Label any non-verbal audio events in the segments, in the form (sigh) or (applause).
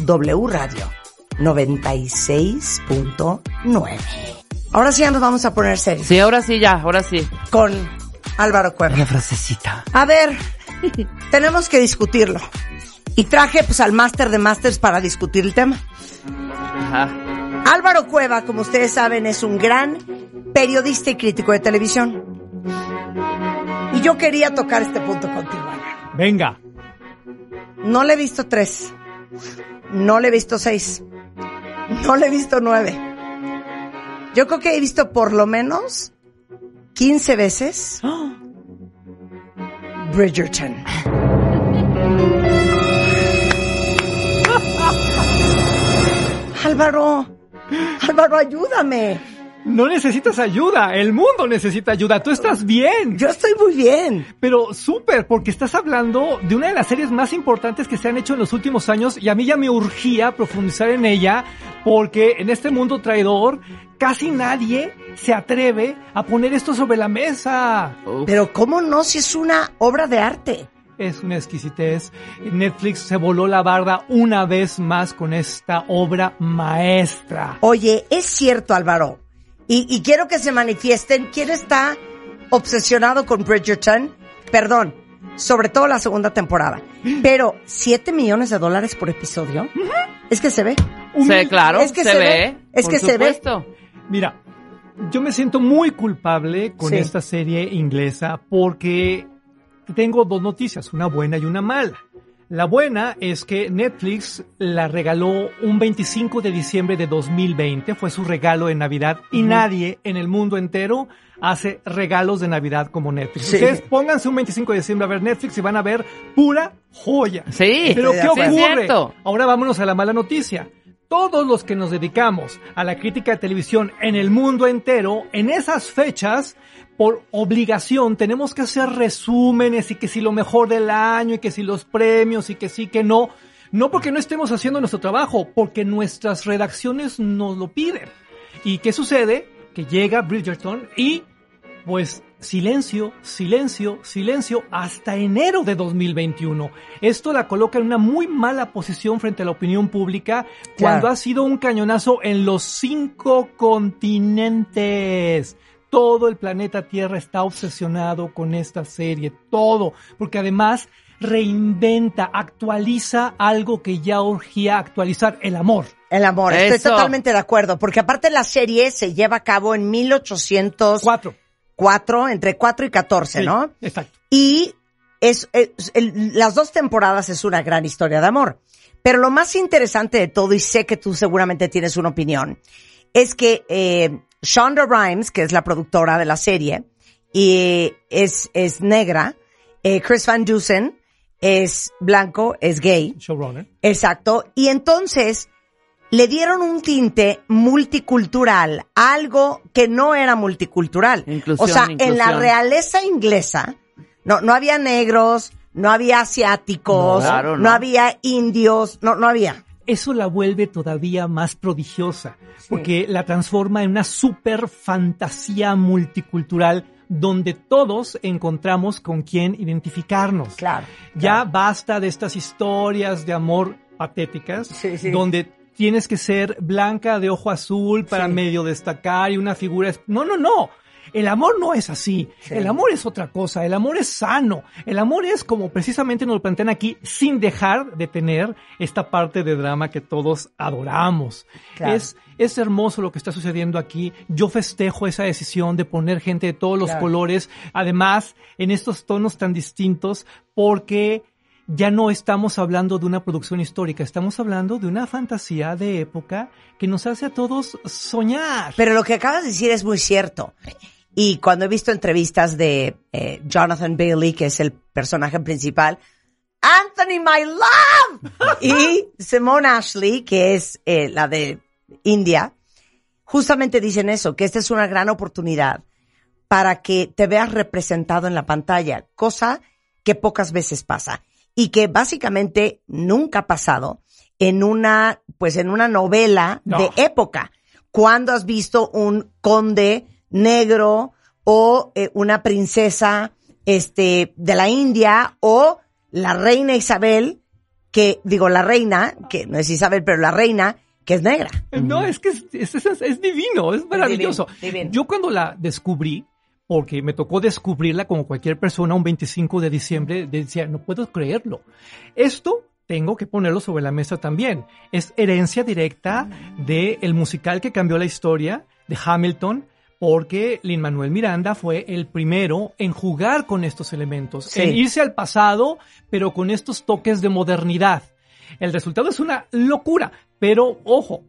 W Radio 96.9. Ahora sí ya nos vamos a poner serios. Sí, ahora sí, ya, ahora sí. Con Álvaro Cueva. La frasecita. A ver, tenemos que discutirlo. Y traje pues al máster de másters para discutir el tema. Ajá. Álvaro Cueva, como ustedes saben, es un gran periodista y crítico de televisión. Y yo quería tocar este punto contigo, Álvaro. Venga. No le he visto tres. No le he visto seis. No le he visto nueve. Yo creo que he visto por lo menos 15 veces Bridgerton. Álvaro, Álvaro, ayúdame. No necesitas ayuda, el mundo necesita ayuda, tú estás bien. Yo estoy muy bien. Pero súper, porque estás hablando de una de las series más importantes que se han hecho en los últimos años y a mí ya me urgía profundizar en ella porque en este mundo traidor casi nadie se atreve a poner esto sobre la mesa. Pero ¿cómo no si es una obra de arte? Es una exquisitez. Netflix se voló la barda una vez más con esta obra maestra. Oye, es cierto, Álvaro. Y, y quiero que se manifiesten quién está obsesionado con Bridgerton. Perdón, sobre todo la segunda temporada. Pero, ¿siete millones de dólares por episodio? Es que se ve. Sí, claro, Es que se, se ve. ve, es por que se ve. supuesto. Mira, yo me siento muy culpable con Sí. esta serie inglesa porque tengo dos noticias, una buena y una mala. La buena es que Netflix la regaló un 25 de diciembre de 2020, fue su regalo de Navidad y nadie en el mundo entero hace regalos de Navidad como Netflix. Sí. Ustedes pónganse un 25 de diciembre a ver Netflix y van a ver pura joya. Sí, Pero ¿qué ocurre? Ahora vámonos a la mala noticia. Todos los que nos dedicamos a la crítica de televisión en el mundo entero, en esas fechas, por obligación, tenemos que hacer resúmenes y que si lo mejor del año y que si los premios y que sí, que no. No porque no estemos haciendo nuestro trabajo, porque nuestras redacciones nos lo piden. ¿Y qué sucede? Que llega Bridgerton y pues silencio, silencio, silencio hasta enero de 2021. Esto la coloca en una muy mala posición frente a la opinión pública cuando ha sido un cañonazo en los cinco continentes. Todo el planeta Tierra está obsesionado con esta serie, todo, porque además reinventa, actualiza algo que ya urgía actualizar, el amor. El amor, estoy totalmente de acuerdo. Porque aparte la serie se lleva a cabo en 1804, Cuatro. entre 4 y 14, Sí, ¿no? Exacto. Y es, es- el- las dos temporadas es una gran historia de amor. Pero lo más interesante de todo, y sé que tú seguramente tienes una opinión, es que eh, Shonda Rhimes, que es la productora de la serie, y es, es negra, eh, Chris Van Dusen es blanco, es gay, Showrunner. exacto, y entonces le dieron un tinte multicultural, algo que no era multicultural. Inclusión, o sea, en la realeza inglesa no, no había negros, no había asiáticos, No, claro, no. no. había indios, no, no había. Eso la vuelve todavía más prodigiosa, porque la transforma en una super fantasía multicultural donde todos encontramos con quién identificarnos. Claro. Ya basta de estas historias de amor patéticas, Sí, sí. donde tienes que ser blanca de ojo azul para Sí. medio destacar y una figura... No, no, no. El amor no es así. El amor es otra cosa. El amor es sano. El amor es como precisamente nos lo plantean aquí, sin dejar de tener esta parte de drama que todos adoramos. Claro. Es, es hermoso lo que está sucediendo aquí. Yo festejo esa decisión de poner gente de todos los Claro. colores, además en estos tonos tan distintos, porque ya no estamos hablando de una producción histórica, estamos hablando de una fantasía de época que nos hace a todos soñar. Pero lo que acabas de decir es muy cierto. Y cuando he visto entrevistas de eh, Jonathan Bailey, que es el personaje principal, Anthony, my love, y Simone Ashley, que es eh, la de India, justamente dicen eso, que esta es una gran oportunidad para que te veas representado en la pantalla, cosa que pocas veces pasa y que básicamente nunca ha pasado en una, pues en una novela No. de época. Cuando has visto un conde negro o eh, una princesa este de la India o la reina Isabel que digo la reina que no es Isabel pero la reina que es negra. No, es que es, es- es- es divino, es maravilloso. divino, divino. Yo cuando la descubrí, porque me tocó descubrirla como cualquier persona un 25 de diciembre, decía, no puedo creerlo. Esto tengo que ponerlo sobre la mesa también. Es herencia directa del musical que cambió la historia de Hamilton, porque Lin Manuel Miranda fue el primero en jugar con estos elementos, Sí. en irse al pasado, pero con estos toques de modernidad. El resultado es una locura, pero ojo,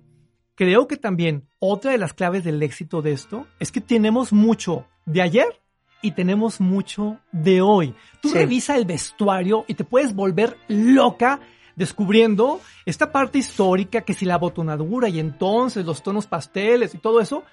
creo que también otra de las claves del éxito de esto es que tenemos mucho de ayer y tenemos mucho de hoy. Tú Sí. revisa el vestuario y te puedes volver loca descubriendo esta parte histórica que si la botonadura y entonces los tonos pasteles y todo eso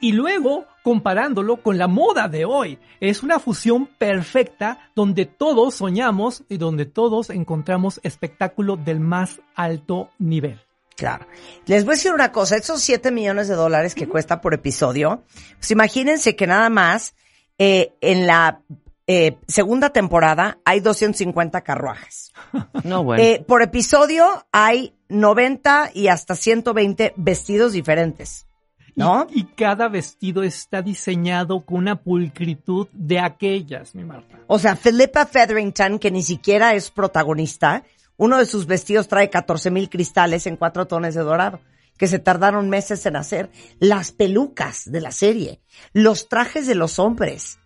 y luego comparándolo con la moda de hoy. Es una fusión perfecta donde todos soñamos y donde todos encontramos espectáculo del más alto nivel. Claro. Les voy a decir una cosa, esos 7 millones de dólares que cuesta por episodio, pues imagínense que nada más eh, en la eh, segunda temporada hay 250 carruajes. (laughs) No, bueno. Eh, por episodio hay 90 y hasta 120 vestidos diferentes. Y- ¿No? Y, cada vestido está diseñado con una pulcritud de aquellas, mi Marta. O sea, Philippa Featherington, que ni siquiera es protagonista, uno de sus vestidos trae 14 mil cristales en cuatro tonos de dorado, que se tardaron meses en hacer. Las pelucas de la serie, los trajes de los hombres,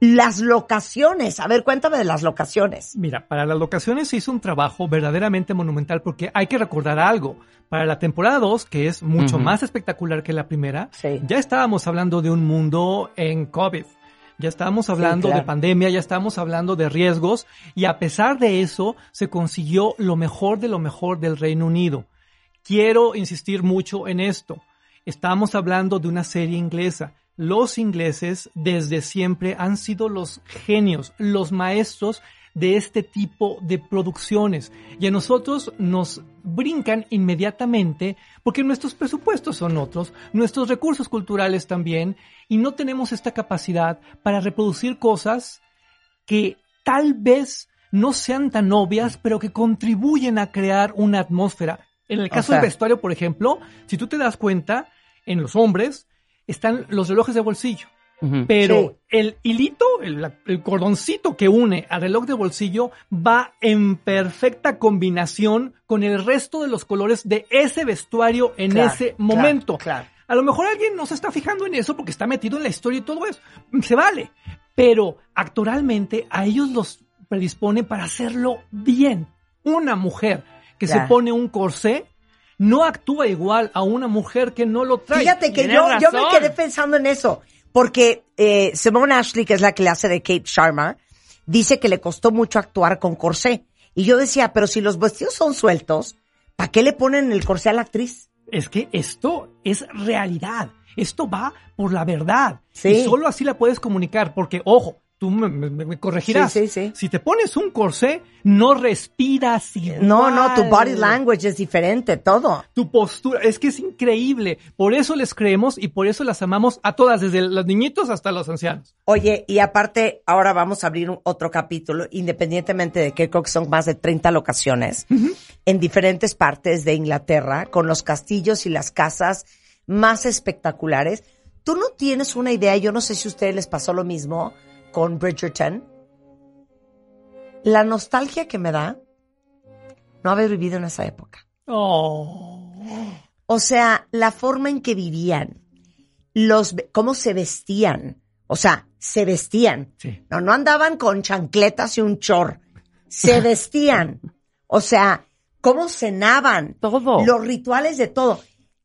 las locaciones. A ver, cuéntame de las locaciones. Mira, para las locaciones se hizo un trabajo verdaderamente monumental porque hay que recordar algo. Para la temporada 2, que es mucho más espectacular que la primera, Sí. ya estábamos hablando de un mundo en COVID. Ya estábamos hablando claro. de pandemia, ya estábamos hablando de riesgos y a pesar de eso se consiguió lo mejor de lo mejor del Reino Unido. Quiero insistir mucho en esto. Estamos hablando de una serie inglesa. Los ingleses desde siempre han sido los genios, los maestros de este tipo de producciones. Y a nosotros nos brincan inmediatamente porque nuestros presupuestos son otros, nuestros recursos culturales también, y no tenemos esta capacidad para reproducir cosas que tal vez no sean tan obvias, pero que contribuyen a crear una atmósfera. En el O caso sea- del vestuario, por ejemplo, si tú te das cuenta, en los hombres están los relojes de bolsillo. Pero Sí. el hilito, el, la- el cordoncito que une al reloj de bolsillo va en perfecta combinación con el resto de los colores de ese vestuario en Claro, ese momento. claro. A lo mejor alguien no se está fijando en eso porque está metido en la historia y todo eso. Se vale. Pero actoralmente a ellos los predispone para hacerlo bien. Una mujer que Claro. se pone un corsé no actúa igual a una mujer que no lo trae. Fíjate que yo, yo me quedé pensando en eso, porque eh, Simone Ashley, que es la que le hace de Kate Sharma, dice que le costó mucho actuar con corsé. Y yo decía, pero si los vestidos son sueltos, ¿para qué le ponen el corsé a la actriz? es que esto es realidad. Esto va por la verdad. Sí. Y solo así la puedes comunicar. Porque, ojo, tú me, me- me corregirás. Sí, sí, sí. Si te pones un corsé, no respiras igual. No, no, tu body language es diferente, todo. Tu postura, es que es increíble. Por eso les creemos y por eso las amamos a todas, desde los niñitos hasta los ancianos. Oye, y aparte, ahora vamos a abrir un- otro capítulo, independientemente de que creo que son más de 30 locaciones, en diferentes partes de Inglaterra, con los castillos y las casas más espectaculares. tú no tienes una idea, yo no sé si a ustedes les pasó lo mismo con Bridgerton. La nostalgia que me da no haber vivido en esa época. Oh. O sea, la forma en que vivían, los, cómo se vestían. O sea, se vestían. Sí. No, no andaban con chancletas y un chor. Se (laughs) vestían. O sea, cómo cenaban. Todo. Los rituales de todo.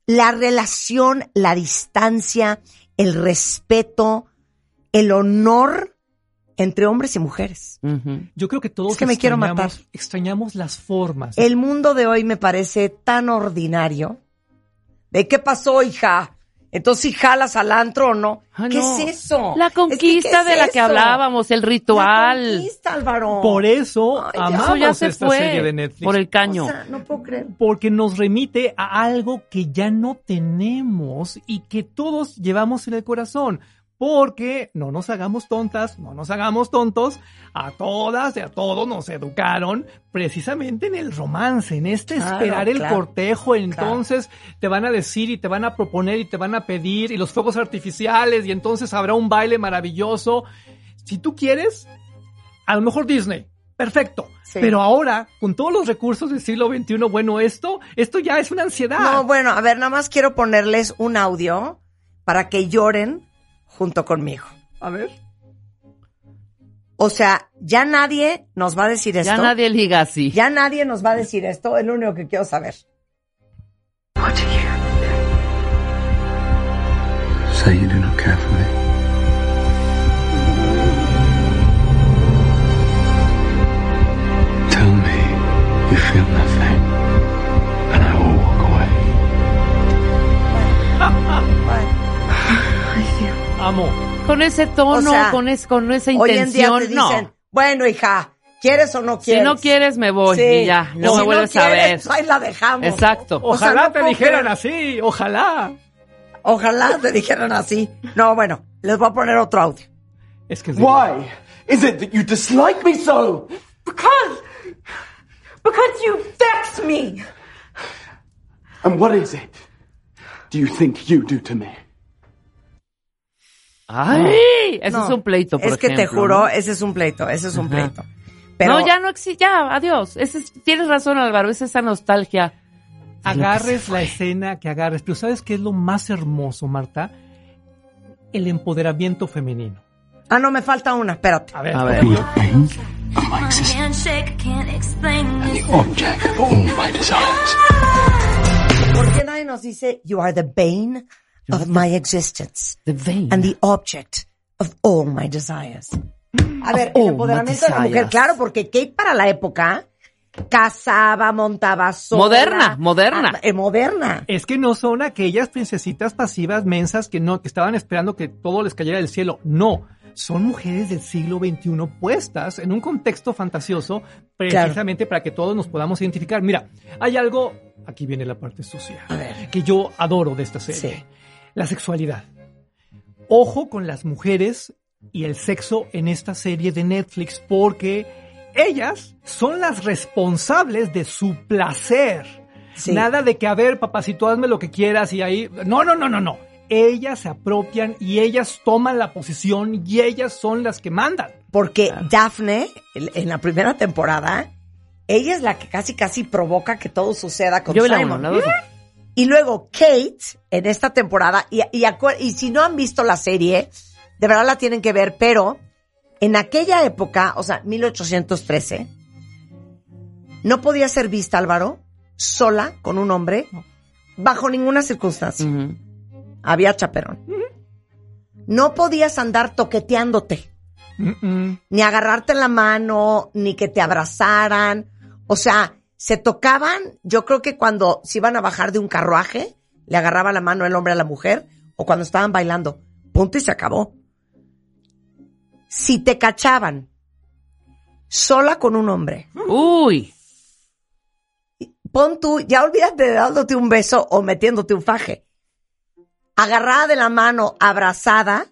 La relación, la distancia, el respeto, el honor entre hombres y mujeres. Yo creo que todos Es que me quiero extrañamos- matar. extrañamos las formas. El mundo de hoy me parece tan ordinario. ¿De qué pasó, hija? Entonces, si jalas al antro o no. Ah, ¿Qué no. es eso? La Es que, conquista ¿qué es de la que hablábamos, el La ritual. conquista, Álvaro. Por eso Ay, amamos Eso ya se esta fue. serie de Netflix. Por el caño. O sea, no puedo creer. Porque nos remite a algo que ya no tenemos y que todos llevamos en el corazón. Porque no nos hagamos tontas, no nos hagamos tontos, a todas y a todos nos educaron precisamente en el romance, en este Claro, esperar el claro, cortejo. Entonces te van a decir y te van a proponer y te van a pedir y los fuegos artificiales y entonces habrá un baile maravilloso. Si tú quieres, a lo mejor Disney. Perfecto. Sí. Pero ahora, con todos los recursos del siglo XXI, bueno, esto, esto ya es una ansiedad. No, bueno, a ver, nada más quiero ponerles un audio para que lloren junto conmigo. A ver. O sea, ya nadie nos va a decir esto. Ya nadie liga así. Ya nadie nos va a decir esto, es lo único que quiero saber. Amo. Con ese tono, O sea, con, es, con esa Hoy en día intención, te dicen, no. bueno, hija, ¿quieres o no Si quieres? no quieres, me voy Sí. y ya, no Si me vuelves a ver. quieres, Ahí la dejamos. Exacto. O sea, Ojalá no te dijeran creer. así, ojalá. Ojalá te dijeran así. No, bueno, les voy a poner otro audio. Es que Why is it that you dislike me so? Because, because you vex me. And what is it do you think you do to me? Ay, eso No, es un pleito, por Es que te juro, ¿no? ese es un pleito, ese es un Ajá. pleito. Pero No, ya no existe, ya, adiós. Ese es- tienes razón, Álvaro, es esa nostalgia. agarres la escena que agarres. Pero ¿sabes qué es lo más hermoso, Marta? El empoderamiento femenino. Ah, no, me falta una, espérate. A ver, A ver. My desires. ¿Por qué nadie nos dice, you are the bane of my existence The vein. and the object of all my desires? A ver, el empoderamiento de la mujer, claro, porque Kate para la época casaba, montaba sola. Moderna, moderna. Ah, eh, moderna. Es que no son aquellas princesitas pasivas mensas que no, que estaban esperando que todo les cayera del cielo. No. Son mujeres del siglo XXI puestas en un contexto fantasioso precisamente para que todos nos podamos identificar. Mira, hay algo, aquí viene la parte sucia, A ver. que yo adoro de esta serie. Sí. La sexualidad. Ojo con las mujeres y el sexo en esta serie de Netflix porque ellas son las responsables de su placer. Sí. Nada de que, a ver, papacito, hazme lo que quieras y ahí... No, no, no, no, no. Ellas se apropian y ellas toman la posición y ellas son las que mandan. Porque Daphne, en la primera temporada, ella es la que casi casi provoca que todo suceda con Yo la Simon. uno, la dos. Y luego Kate, en esta temporada, y, y, acu- y si no han visto la serie, de verdad la tienen que ver, pero en aquella época, o sea, 1813, no podía ser vista, Álvaro, sola con un hombre, bajo ninguna circunstancia. Había chaperón. No podías andar toqueteándote ni agarrarte la mano, ni que te abrazaran. O sea, se tocaban, yo creo que cuando se iban a bajar de un carruaje, le agarraba la mano el hombre a la mujer, o cuando estaban bailando. Punto y se acabó. Si te cachaban sola con un hombre, Uy, pon tú, ya olvídate de dándote un beso o metiéndote un faje. Agarrada de la mano, abrazada,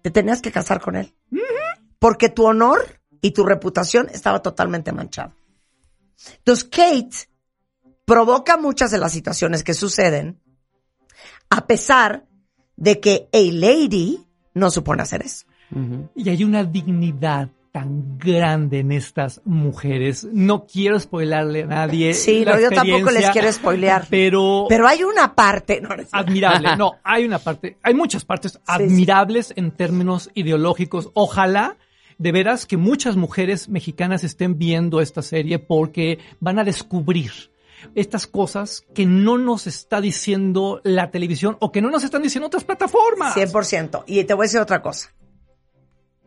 te tenías que casar con él. Porque tu honor y tu reputación estaba totalmente manchado. Entonces, Kate provoca muchas de las situaciones que suceden, a pesar de que a lady no supone hacer eso. Y hay una dignidad tan grande en estas mujeres. No quiero spoilarle a nadie. Sí, la no, yo tampoco les quiero spoilear. Pero, Pero hay una parte, no, no admirable. (laughs) No, hay una parte, hay muchas partes admirables en términos ideológicos. Ojalá de veras que muchas mujeres mexicanas estén viendo esta serie porque van a descubrir estas cosas que no nos está diciendo la televisión o que no nos están diciendo otras plataformas. 100%. Y te voy a decir otra cosa.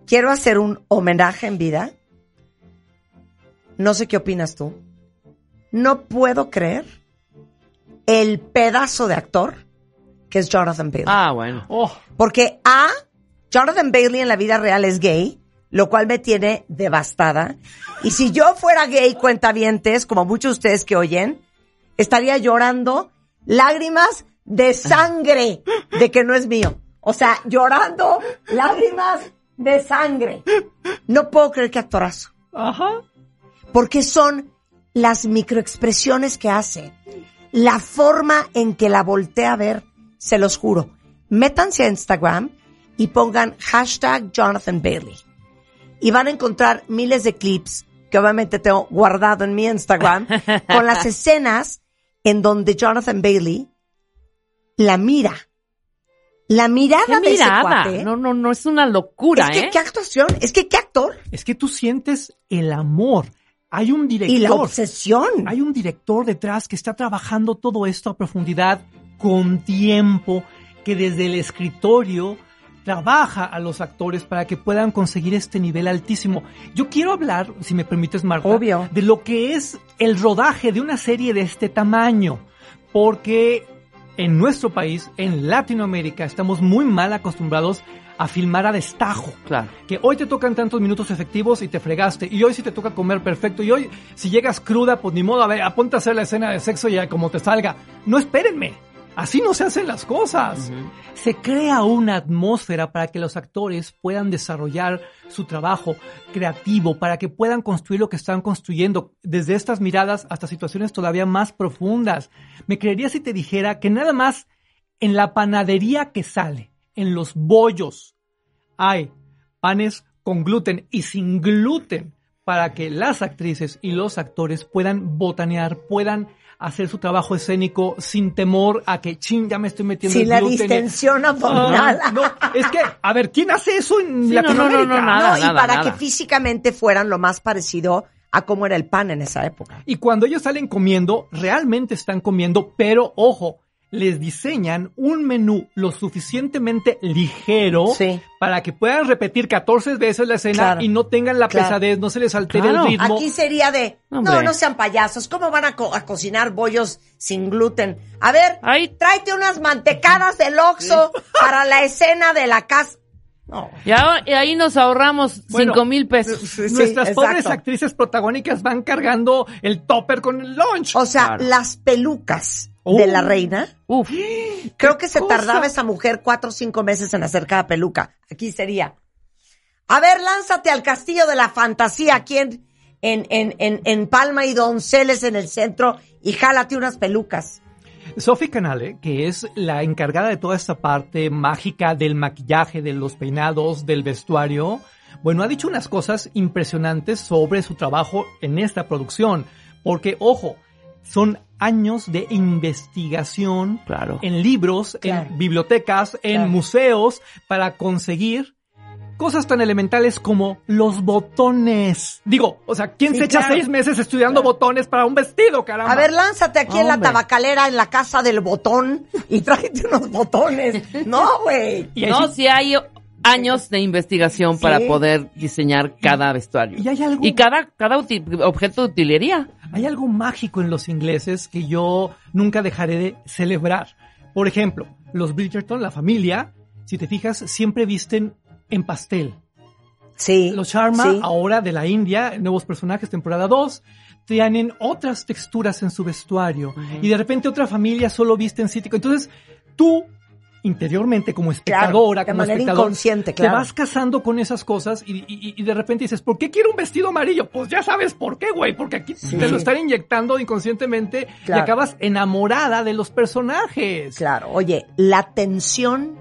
Quiero hacer un homenaje en vida. No sé qué opinas tú. No puedo creer el pedazo de actor que es Jonathan Bailey. Ah, bueno. Oh, Porque A, Jonathan Bailey en la vida real es gay, lo cual me tiene devastada. Y si yo fuera gay, cuentavientes, como muchos de ustedes que oyen, estaría llorando lágrimas de sangre de que no es mío. O sea, llorando lágrimas de sangre. No puedo creer que actorazo. ajá. Porque son las microexpresiones que hace. La forma en que la voltea a ver, se los juro. Métanse a Instagram y pongan hashtag Jonathan Bailey. Y van a encontrar miles de clips que obviamente tengo guardado en mi Instagram (laughs) con las escenas en donde Jonathan Bailey la mira. La mirada ¿Qué de ese mirada? cuate. No, no, no, es una locura, es que ¿eh? qué actuación, es que qué actor. Es que tú sientes el amor. Hay un director. Y la obsesión. Hay un director detrás que está trabajando todo esto a profundidad con tiempo, que desde el escritorio trabaja a los actores para que puedan conseguir este nivel altísimo. Yo quiero hablar, si me permites, Marta, Obvio. de lo que es el rodaje de una serie de este tamaño, porque en nuestro país, en Latinoamérica, estamos muy mal acostumbrados a filmar a destajo Claro. que hoy te tocan tantos minutos efectivos y te fregaste, y hoy sí te toca comer perfecto, y hoy si llegas cruda, pues ni modo, a ver, aponte a hacer la escena de sexo y a como te salga. No espérenme, así no se hacen las cosas. Se crea una atmósfera para que los actores puedan desarrollar su trabajo creativo, para que puedan construir lo que están construyendo, desde estas miradas hasta situaciones todavía más profundas. Me creería si te dijera que nada más en la panadería que sale, en los bollos, hay panes con gluten y sin gluten para que las actrices y los actores puedan botanear, puedan hacer su trabajo escénico sin temor a que, ching, ya me estoy metiendo Sin el la gluten. distensión abdominal. Ah, no, es que, a ver, ¿quién hace eso en Sí, no, no, no, Latinoamérica? no, nada. no, y para nada. que físicamente fueran lo más parecido a cómo era el pan en esa época. Y cuando ellos salen comiendo, realmente están comiendo, pero ojo, les diseñan un menú lo suficientemente ligero Sí. para que puedan repetir 14 veces la escena Claro. y no tengan la Claro. pesadez, no se les altere Claro. el ritmo. Aquí sería de, Hombre. no, no sean payasos, ¿cómo van a, co- a cocinar bollos sin gluten? A ver, Ay. tráete unas mantecadas del Oxxo (laughs) para la escena de la casa. No. Y ahí nos ahorramos Bueno, cinco mil pesos. (laughs) Sí, Nuestras exacto. pobres actrices protagónicas van cargando el topper con el lunch. O sea, Claro. las pelucas. De la reina, Uf. (gasps) creo que se cosa? tardaba esa mujer cuatro o cinco meses en hacer cada peluca. Aquí sería, a ver, lánzate al castillo de la fantasía aquí en, en, en, en, en Palma y Donceles en el centro y jálate unas pelucas. Sophie Canale, que es la encargada de toda esta parte mágica del maquillaje, de los peinados, del vestuario, bueno, ha dicho unas cosas impresionantes sobre su trabajo en esta producción. Porque, ojo, son años de investigación Claro. en libros, Claro. en bibliotecas, en Claro. museos, para conseguir cosas tan elementales como los botones. Digo, o sea, ¿quién Sí, se echa claro. seis meses estudiando botones para un vestido, caramba? A ver, lánzate aquí en la tabacalera, en la casa del botón, y tráete unos botones. (laughs) No, güey. No, si hay años de investigación para poder diseñar cada vestuario. y hay algo- Y cada, cada objeto de utilería. Hay algo mágico en los ingleses que yo nunca dejaré de celebrar. Por ejemplo, los Bridgerton, la familia, si te fijas, siempre visten en pastel. Sí. Los Sharma, sí. ahora de la India, nuevos personajes, temporada 2, tienen otras texturas en su vestuario. Y de repente otra familia solo viste en cítrico. Entonces, tú, interiormente, como espectadora, de como manera espectador, inconsciente, claro. te vas casando con esas cosas y, y- y de repente dices, ¿por qué quiero un vestido amarillo? Pues ya sabes por qué, güey, porque aquí te lo están inyectando inconscientemente y acabas enamorada de los personajes. Claro, oye, la tensión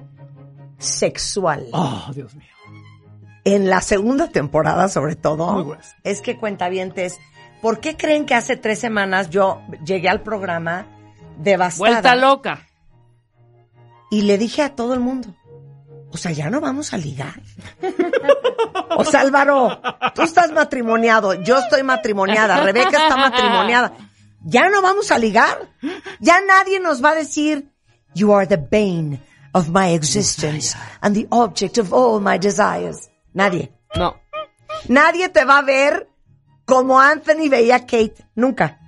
sexual. Oh, Dios mío. En la segunda temporada, sobre todo, Muy es que cuentavientes, ¿por qué creen que hace tres semanas yo llegué al programa devastada? Vuelta loca. Y le dije a todo el mundo, o sea, ya no vamos a ligar. (laughs) o sea, Álvaro, tú estás matrimoniado, yo estoy matrimoniada, Rebeca está matrimoniada. Ya no vamos a ligar. Ya nadie nos va a decir, you are the bane of my existence and the object of all my desires. Nadie. No. Nadie te va a ver como Anthony veía a Kate. Nunca.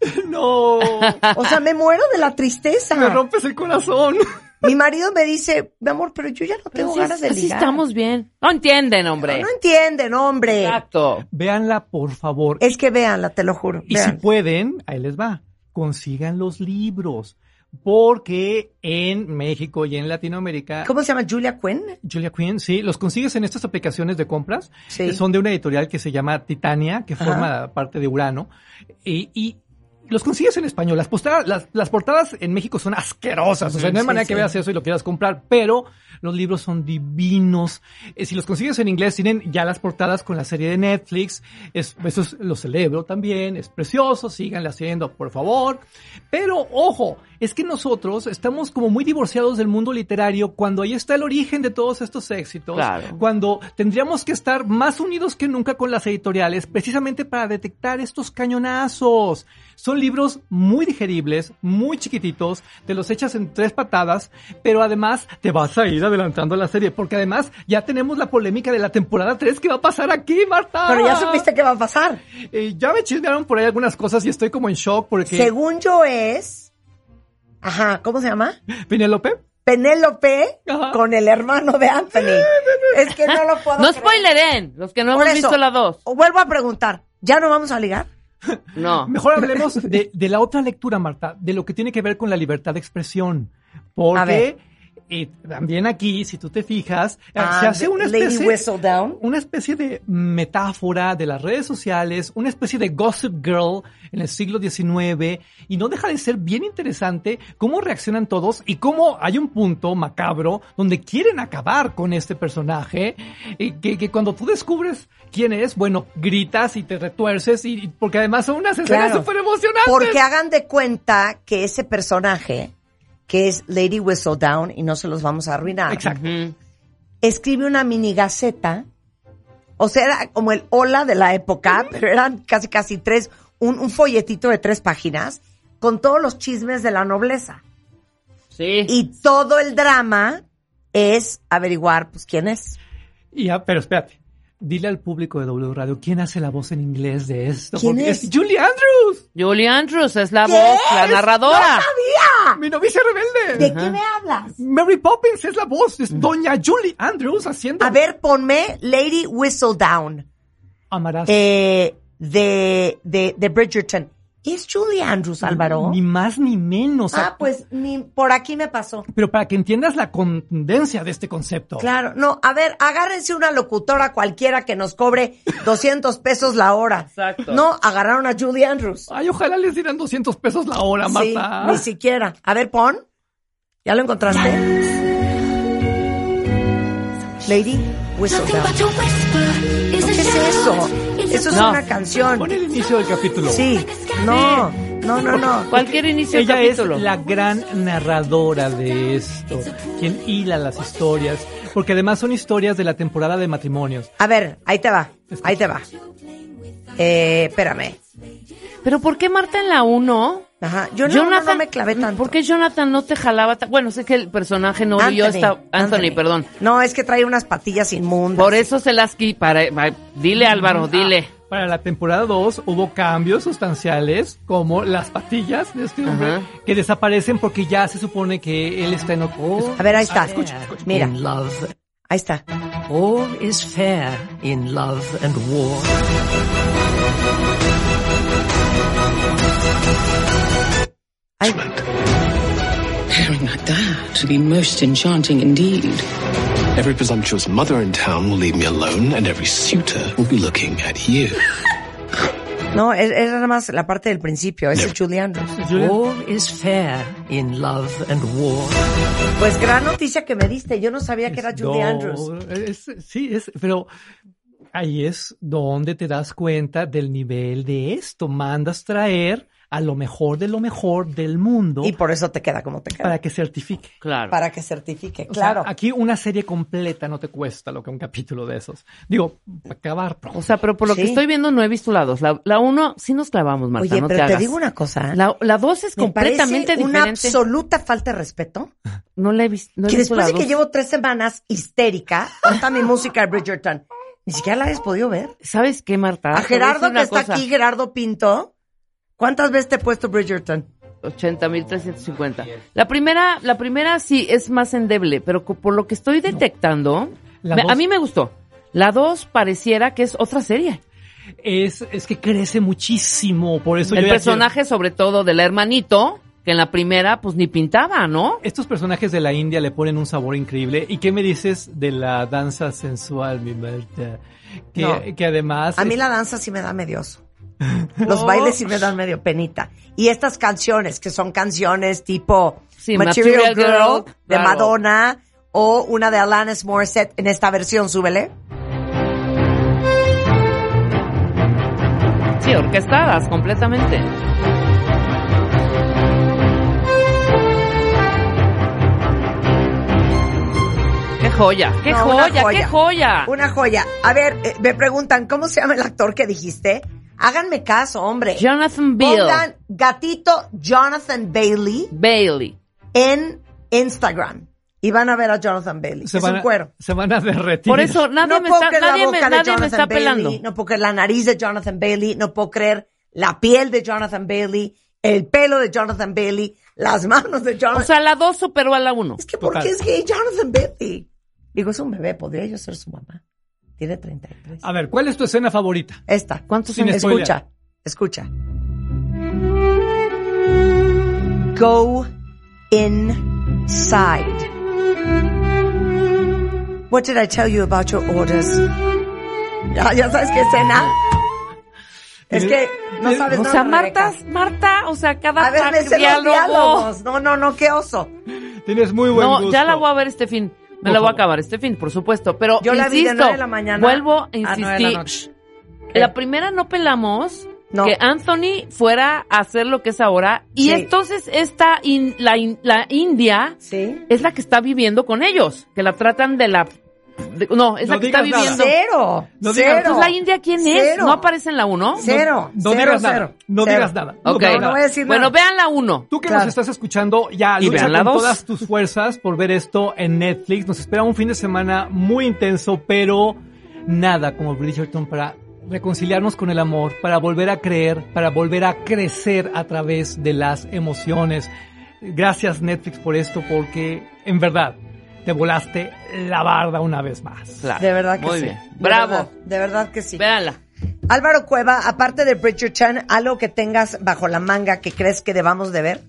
(laughs) No. O sea, me muero de la tristeza. Me rompes el corazón. Mi marido me dice, mi amor, pero yo ya no tengo Así, ganas de así ligar. estamos bien. No entienden, hombre. No entienden, hombre. Exacto. Véanla, por favor. Es que véanla, te lo juro. Y si pueden, ahí les va, consigan los libros. Porque en México y en Latinoamérica, ¿Cómo se llama? Julia Quinn. Julia Quinn, sí, los consigues en estas aplicaciones de compras. Sí. Son de una editorial que se llama Titania, que Ajá. forma parte de Urano. Y, y los consigues en español. Las, las, las portadas en México son asquerosas. O sea, no hay Sí, manera sí. que veas eso y lo quieras comprar. Pero los libros son divinos. Eh, si los consigues en inglés, tienen ya las portadas con la serie de Netflix. Es, eso es- lo celebro también. Es precioso. Síganle haciendo, por favor. Pero, ojo, es que nosotros estamos como muy divorciados del mundo literario cuando ahí está el origen de todos estos éxitos. Claro. Cuando tendríamos que estar más unidos que nunca con las editoriales, precisamente para detectar estos cañonazos. Son libros muy digeribles, muy chiquititos, te los echas en tres patadas, pero además te vas a ir adelantando la serie, porque además ya tenemos la polémica de la temporada 3 que va a pasar aquí, Marta. Pero ya supiste qué va a pasar. Eh, ya me chismearon por ahí algunas cosas y estoy como en shock porque... Según yo es, ajá, ¿cómo se llama? Penélope. Penélope Ajá. con el hermano de Anthony. Es que no lo puedo No creer. spoileren, los que no Por hemos eso, visto la dos. Vuelvo a preguntar, ¿ya no vamos a ligar? (laughs) No. Mejor hablemos de, de la otra lectura, Marta, de lo que tiene que ver con la libertad de expresión. A ver. Porque eh, también aquí, si tú te fijas, eh, Ah, se hace una especie, una especie de metáfora de las redes sociales, una especie de gossip girl en el siglo XIX, y no deja de ser bien interesante cómo reaccionan todos y cómo hay un punto macabro donde quieren acabar con este personaje, y que, que cuando tú descubres quién es, bueno, gritas y te retuerces, y, y- porque además son unas escenas Claro. súper emocionantes. Porque hagan de cuenta que ese personaje, que es Lady Whistledown, y no se los vamos a arruinar, Exacto. Escribe una mini gaceta. O sea, era como el hola de la época, pero eran casi casi tres, un, un folletito de tres páginas con todos los chismes de la nobleza. Sí. Y todo el drama es averiguar, pues, quién es. Y ya, pero espérate. Dile al público de W Radio quién hace la voz en inglés de esto. ¿Quién porque es? Julie Andrews, Julie Andrews es la ¿Qué? voz, la ¡No mi novicia rebelde. ¿De qué me hablas? Mary Poppins es la voz, es Doña Julie Andrews haciendo. A ver, ponme Lady Whistledown Amarás. eh, de, de, de Bridgerton. ¿Es Julie Andrews, Álvaro? Ni más ni menos. Ah, pues ni por aquí me pasó. Pero para que entiendas la contundencia de este concepto. Claro, no, a ver, agárrense una locutora cualquiera que nos cobre (laughs) 200 pesos la hora. Exacto. No, agarraron a Julie Andrews. Ay, ojalá les dieran 200 pesos la hora, Sí, Marta. ni siquiera. A ver, pon. ¿Ya lo encontraste? Lady Whistledown. ¿Qué es eso? Eso es No. una canción. Pon el inicio del capítulo. Sí, no, no, no, no. Cualquier inicio de Ella capítulo. es la gran narradora de esto, quien hila las historias, porque además son historias de la temporada de matrimonios. A ver, ahí te va, ahí te va. Eh, espérame. Pero ¿por qué Marta en la 1? Ajá, yo no, no, no me clavé tanto. ¿Por qué Jonathan no te jalaba? ta- Bueno, sé que el personaje no yo está Anthony, perdón. No, es que trae unas patillas inmundas. Por eso se las qui para, dile Álvaro, dile. Para la temporada 2 hubo cambios sustanciales, como las patillas de este hombre, Ajá. que desaparecen porque ya se supone que él está en otro... A ver, ahí está. escucha, escucha. Mira, In love, ahí está. all is fair in love and war. Like that to be most enchanting indeed. Every presumptuous mother in town will leave me alone, and every suitor will be looking at you. (laughs) No, es- era nada más la parte del principio. Ese es Julie Andrews. All is fair in love and war. Pues gran noticia que me diste. Yo no sabía que era Julie No, Andrews. es- sí, es, pero ahí es donde te das cuenta del nivel de esto. Mandas traer a lo mejor de lo mejor del mundo Y por eso te queda como te queda. para que certifique. Claro. Para que certifique, O sea, claro. aquí una serie completa no te cuesta lo que un capítulo de esos. Digo, para acabar pronto. O sea, pero por lo Sí. que estoy viendo no he visto la dos. La, la uno sí nos clavamos, Marta, Oye, no pero te te hagas. digo una cosa. La, la dos es me completamente parece una diferente. absoluta falta de respeto. No la he visto. No he que visto después de que llevo tres semanas histérica, falta mi música de Bridgerton. Ni siquiera la hayas podido ver. ¿Sabes qué, Marta? A Gerardo que está cosa. aquí, Gerardo Pinto. ¿Cuántas veces te he puesto Bridgerton? 80.350. La primera, la primera sí es más endeble, pero por lo que estoy detectando, me- a mí me gustó. La dos pareciera que es otra serie. Es, es que crece muchísimo, por eso El yo personaje, sobre todo, del hermanito, que en la primera, pues ni pintaba, ¿no? Estos personajes de la India le ponen un sabor increíble. ¿Y qué me dices de la danza sensual, mi Marta? Que, No. que además... A mí la danza sí me da medio Los bailes sí me dan medio penita. Y estas canciones, que son canciones tipo Sí, Material, Material Girl, Girl, de claro. Madonna o una de Alanis Morissette en esta versión, súbele. Sí, orquestadas completamente. ¡Qué joya! ¡Qué No, joya! ¡Qué joya! Una joya. A ver, eh, me preguntan, ¿cómo se llama el actor que dijiste? Háganme caso, hombre. Jonathan Bill. Pongan gatito Jonathan Bailey Bailey. en Instagram. Y van a ver a Jonathan Bailey. se es van un a- cuero. Se van a derretir. Por eso nadie no me puedo está, creer nadie la me, boca de nadie me Jonathan está Bailey, pelando. no puedo creer la nariz de Jonathan Bailey, no puedo creer la piel de Jonathan Bailey, el pelo de Jonathan Bailey, las manos de O Jonathan sea, la dos superó a la uno. Es que ¿por Total. qué es gay Jonathan Bailey? Digo, es un bebé, podría yo ser su mamá. Tiene 33. A ver, ¿cuál es tu escena favorita? Esta. ¿Cuántos Sin años? spoiler. Escucha, escucha. Go inside. What did I tell you about your orders? Ya, ya sabes qué escena. Es que no sabes O nada. sea, Rebeca. Marta, Marta, o sea, cada A ver, me sé los diálogo. diálogos. No, no, no, qué oso. Tienes muy buen No, gusto. ya la voy a ver este fin. Me la voy a acabar este fin, por supuesto. Pero Yo la vi de insisto, de la mañana vuelvo a la insistir. La primera no pelamos No. que Anthony fuera a hacer lo que es ahora. Y Sí. entonces esta in- la, in- la India Sí. es la que está viviendo con ellos, que la tratan de la... de- no, es No la que está digas nada. viviendo. Cero. No cero. Entonces la India, ¿quién es? Cero. ¿No aparece en la 1? Cero. No cero, digas nada. No Cero. digas nada. No Ok. No nada. voy a decir Bueno, nada. vean la 1. Tú que Claro. nos estás escuchando, ya Y lucha vean la con dos. todas tus fuerzas por ver esto en Netflix. Nos espera un fin de semana muy intenso, pero nada como Bridgerton para reconciliarnos con el amor, para volver a creer, para volver a crecer a través de las emociones. Gracias Netflix por esto, porque en verdad te volaste la barda una vez más. Claro. De verdad que Muy sí. bien. De Bravo. verdad, de verdad que sí. Véanla. Álvaro Cueva, aparte de Bridgerton, algo que tengas bajo la manga que crees que debamos de ver.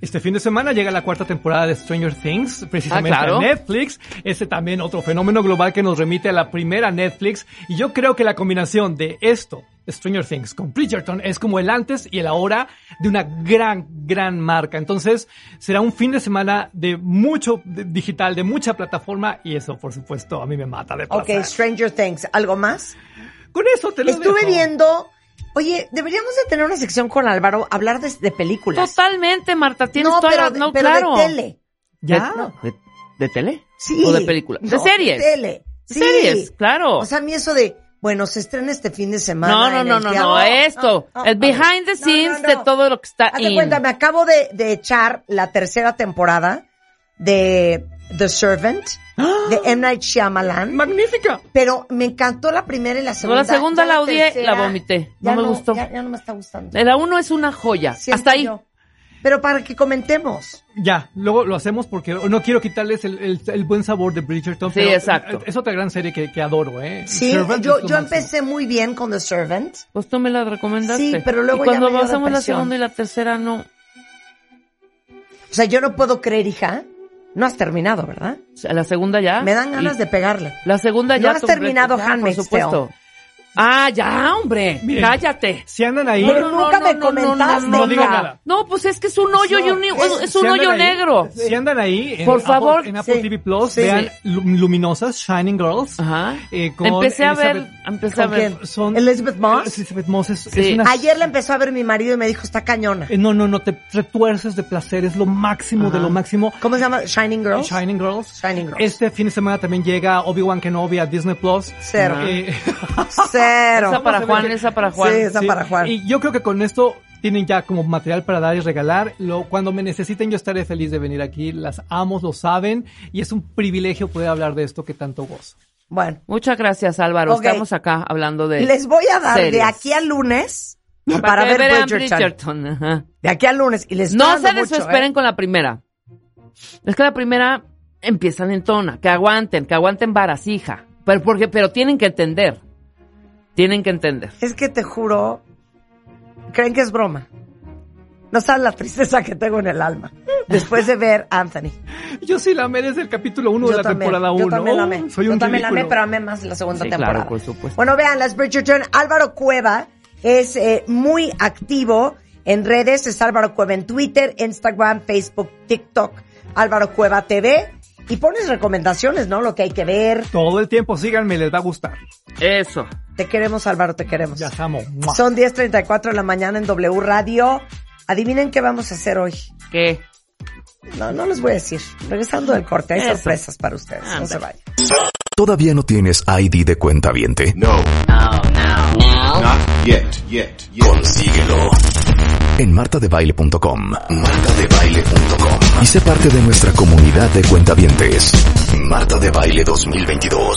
Este fin de semana llega la cuarta temporada de Stranger Things, precisamente Ah, claro. Netflix. Ese también otro fenómeno global que nos remite a la primera Netflix. Y yo creo que la combinación de esto, Stranger Things, con Bridgerton es como el antes y el ahora de una gran, gran marca. Entonces, será un fin de semana de mucho de- digital, de mucha plataforma y eso, por supuesto, a mí me mata de Ok, placer. Stranger Things, ¿algo más? Con eso te lo Estuve dejo. viendo, oye, deberíamos de tener una sección con Álvaro, hablar de, de películas. Totalmente, Marta. Tienes no, toda pero, la- no, pero claro. de tele. ¿Ya? ¿De, de, de tele? Sí. ¿O de película? De No, series. De tele. Sí. Series, claro. O sea, a mí eso de, bueno, se estrena este fin de semana. No, no, en no, el no, teatro. no, esto. no, el no, behind the no, scenes no, de no. todo lo que está Hazte in. cuenta, me acabo de, de echar la tercera temporada de The Servant, de (gasps) M. Night Shyamalan. ¡Magnífica! Pero me encantó la primera y la No, segunda. la segunda Ya la odié, tercera, la vomité. No me gustó. Ya, ya no me está gustando. La uno es una joya. Siento Hasta ahí. yo. Pero para que comentemos. Ya, luego lo hacemos porque no quiero quitarles el, el- el buen sabor de Bridgerton. Sí, pero exacto. Es otra gran serie que, que adoro, ¿eh? Sí, Servant yo, máximo. empecé muy bien con The Servant. Pues tú me la recomendaste. Sí, pero luego y cuando ya me dio pasamos la segunda y la tercera, no. O sea, yo no puedo creer, hija. No has terminado, ¿verdad? La segunda ya. Me dan ganas y de pegarle. La segunda ¿No ya. has completa. terminado Handmaid's Por supuesto. Ah, ya, hombre. Miren, Cállate. Si andan ahí, Pero nunca me comentaste, no digo nada. No, pues es que es un hoyo y un, es- es un hoyo ahí- negro. Si andan ahí, en Por Apple- favor. en Apple Sí. TV Plus, Sí. vean Lu- Luminosas, Shining Girls. Ajá. eh, con Empecé a ver, empecé a ¿Con ver. quién? Son, Elizabeth Moss. Elizabeth Moss es, Sí. es una... Ayer la empezó a ver mi marido y me dijo, está cañona. eh, No, no, no, te retuerces de placer, es lo máximo de lo máximo. ¿Cómo se llama? Shining Girls. Shining Girls. Shining Girls. Este fin de semana también llega Obi-Wan Kenobi a Disney Plus. Cero. Eh, (laughs) Cero. Esa para Juan, esa para Juan. Sí, esa sí, para Juan. Y yo creo que con esto tienen ya como material para dar y regalar. Lo, cuando me necesiten yo estaré feliz de venir aquí. Las amo, lo saben. Y es un privilegio poder hablar de esto que tanto gozo. Bueno, Muchas gracias, Álvaro. Estamos acá hablando de. les voy a dar de aquí al lunes para, ver vean Bridgerton. Bridgerton, ajá. De aquí al lunes. Y les No se desesperen ¿eh? con la primera. Es que la primera empiezan en tona, que aguanten, que aguanten varas, hija. Pero, porque, pero tienen que entender. Tienen que entender. Es que te juro, creen que es broma. No sabes la tristeza que tengo en el alma después de ver Anthony. Yo sí la amé desde el capítulo 1 de Yo la también, temporada yo 1. también la amé. soy yo un también la amé, pero amé más la segunda Sí, temporada. claro, por supuesto. Bueno, vean, las Bridgerton. Álvaro Cueva es eh, muy activo en redes. Es Álvaro Cueva en Twitter, Instagram, Facebook, TikTok. Álvaro Cueva TV. Y pones recomendaciones, ¿no? Lo que hay que ver. Todo el tiempo síganme, les va a gustar. Eso. Te queremos, Álvaro, te queremos. Ya amo. ¡Mua! Son 10.34 de la mañana en W Radio. Adivinen qué vamos a hacer hoy. ¿Qué? No, no les voy a decir. Regresando del corte, hay Eso. sorpresas para ustedes. No se vayan. ¿Todavía no tienes ID de cuenta viente? No. Not yet, yet, yet. Consíguelo. En martadebaile.com. Martadebaile.com. Y sé parte de nuestra comunidad de cuentavientes. Marta de Baile 2022.